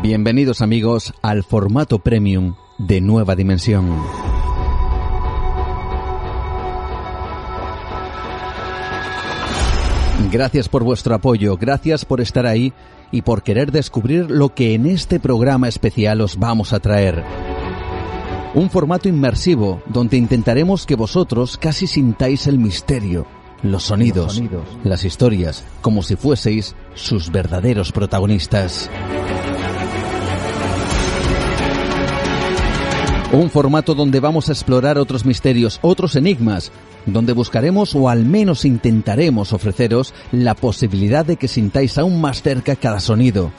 Bienvenidos amigos al formato premium de Nueva Dimensión. Gracias por vuestro apoyo, gracias por estar ahí y por querer descubrir lo que en este programa especial os vamos a traer. Un formato inmersivo donde intentaremos que vosotros casi sintáis el misterio, los sonidos, las historias, como si fueseis sus verdaderos protagonistas. Un formato donde vamos a explorar otros misterios, otros enigmas, donde buscaremos o al menos intentaremos ofreceros la posibilidad de que sintáis aún más cerca cada sonido,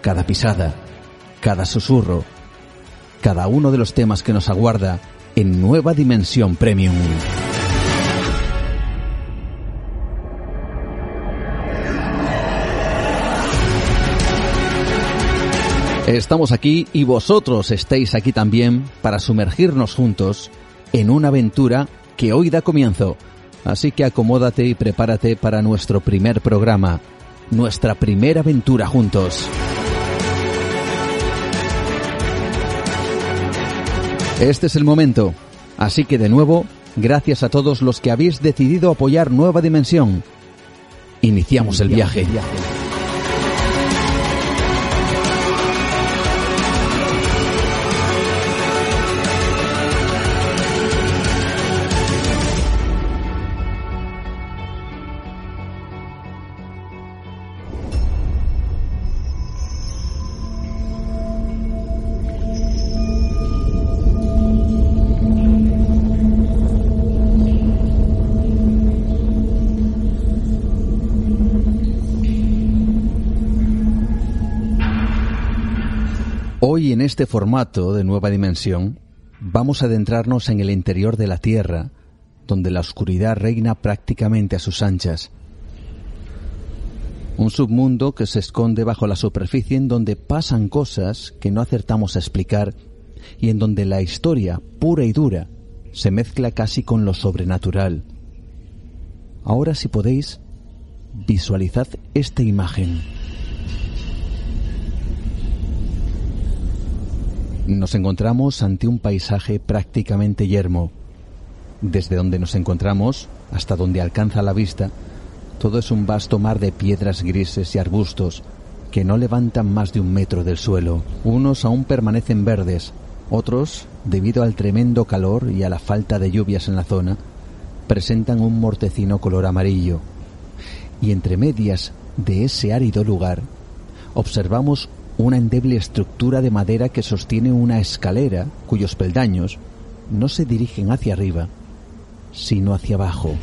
cada pisada, cada susurro, cada uno de los temas que nos aguarda en Nueva Dimensión Premium. Estamos aquí y vosotros estáis aquí también para sumergirnos juntos en una aventura que hoy da comienzo. Así que acomódate y prepárate para nuestro primer programa, nuestra primera aventura juntos. Este es el momento. Así que de nuevo, gracias a todos los que habéis decidido apoyar Nueva Dimensión. Iniciamos el viaje. Hoy en este formato de nueva dimensión vamos a adentrarnos en el interior de la Tierra, donde la oscuridad reina prácticamente a sus anchas. Un submundo que se esconde bajo la superficie en donde pasan cosas que no acertamos a explicar y en donde la historia pura y dura se mezcla casi con lo sobrenatural. Ahora si podéis, visualizad esta imagen. Nos encontramos ante un paisaje prácticamente yermo. Desde donde nos encontramos hasta donde alcanza la vista, todo es un vasto mar de piedras grises y arbustos que no levantan más de un metro del suelo. Unos aún permanecen verdes, otros, debido al tremendo calor y a la falta de lluvias en la zona, presentan un mortecino color amarillo. Y entre medias de ese árido lugar, observamos una endeble estructura de madera que sostiene una escalera cuyos peldaños no se dirigen hacia arriba, sino hacia abajo.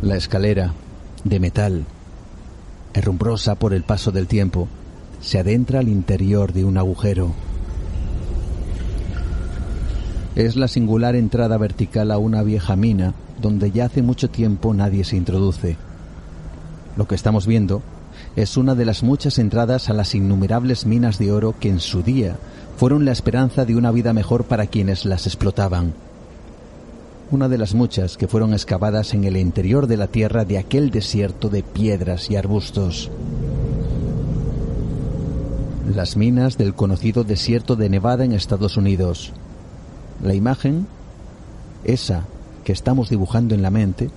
La escalera, de metal, herrumbrosa por el paso del tiempo, se adentra al interior de un agujero. Es la singular entrada vertical a una vieja mina donde ya hace mucho tiempo nadie se introduce. Lo que estamos viendo es una de las muchas entradas a las innumerables minas de oro que en su día fueron la esperanza de una vida mejor para quienes las explotaban. Una de las muchas que fueron excavadas en el interior de la tierra de aquel desierto de piedras y arbustos. Las minas del conocido desierto de Nevada en Estados Unidos. La imagen, esa que estamos dibujando en la mente,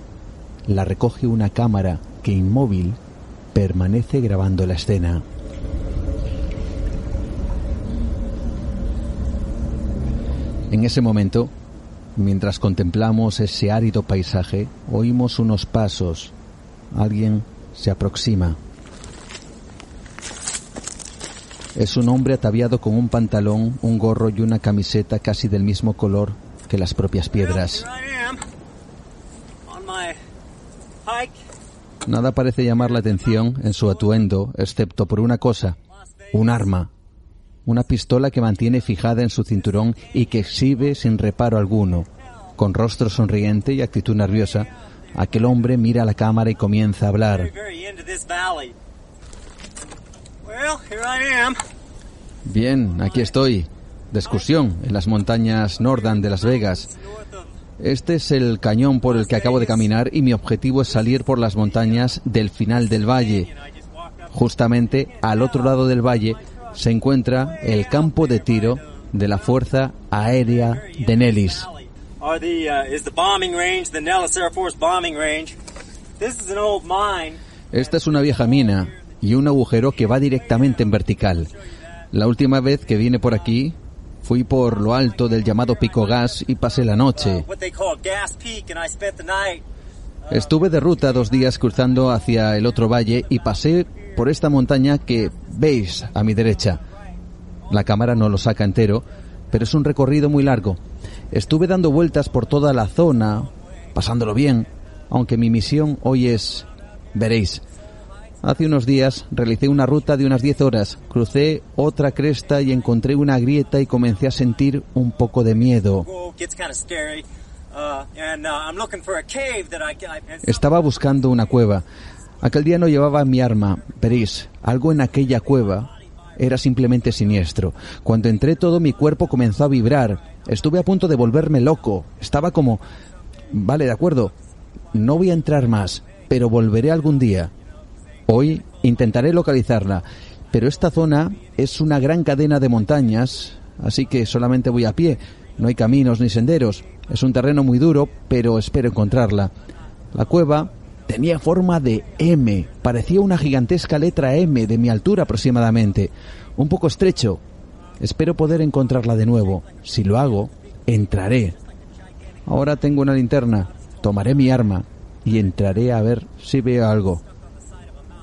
la recoge una cámara que inmóvil permanece grabando la escena. En ese momento, mientras contemplamos ese árido paisaje, oímos unos pasos. Alguien se aproxima. Es un hombre ataviado con un pantalón, un gorro y una camiseta casi del mismo color que las propias piedras. Nada parece llamar la atención en su atuendo, excepto por una cosa, un arma. Una pistola que mantiene fijada en su cinturón y que exhibe sin reparo alguno. Con rostro sonriente y actitud nerviosa, aquel hombre mira a la cámara y comienza a hablar. Bien, aquí estoy, de excursión en las montañas Nordan de Las Vegas. Este es el cañón por el que acabo de caminar y mi objetivo es salir por las montañas del final del valle. Justamente al otro lado del valle se encuentra el campo de tiro de la Fuerza Aérea de Nellis. Esta es una vieja mina y un agujero que va directamente en vertical. La última vez que vine por aquí fui por lo alto del llamado Pico Gas y pasé la noche. Estuve de ruta dos días cruzando hacia el otro valle y pasé por esta montaña que veis a mi derecha. La cámara no lo saca entero, pero es un recorrido muy largo. Estuve dando vueltas por toda la zona, pasándolo bien, aunque mi misión hoy es, veréis, Hace unos días realicé una ruta de unas 10 horas, crucé otra cresta y encontré una grieta y comencé a sentir un poco de miedo. Estaba buscando una cueva. Aquel día no llevaba mi arma. Veréis, algo en aquella cueva era simplemente siniestro. Cuando entré todo mi cuerpo comenzó a vibrar. Estuve a punto de volverme loco. Estaba como... Vale, de acuerdo. No voy a entrar más, pero volveré algún día. Hoy intentaré localizarla, pero esta zona es una gran cadena de montañas, así que solamente voy a pie. No hay caminos ni senderos. Es un terreno muy duro, pero espero encontrarla. La cueva tenía forma de M, parecía una gigantesca letra M de mi altura aproximadamente. Un poco estrecho. Espero poder encontrarla de nuevo. Si lo hago, entraré. Ahora tengo una linterna. Tomaré mi arma y entraré a ver si veo algo.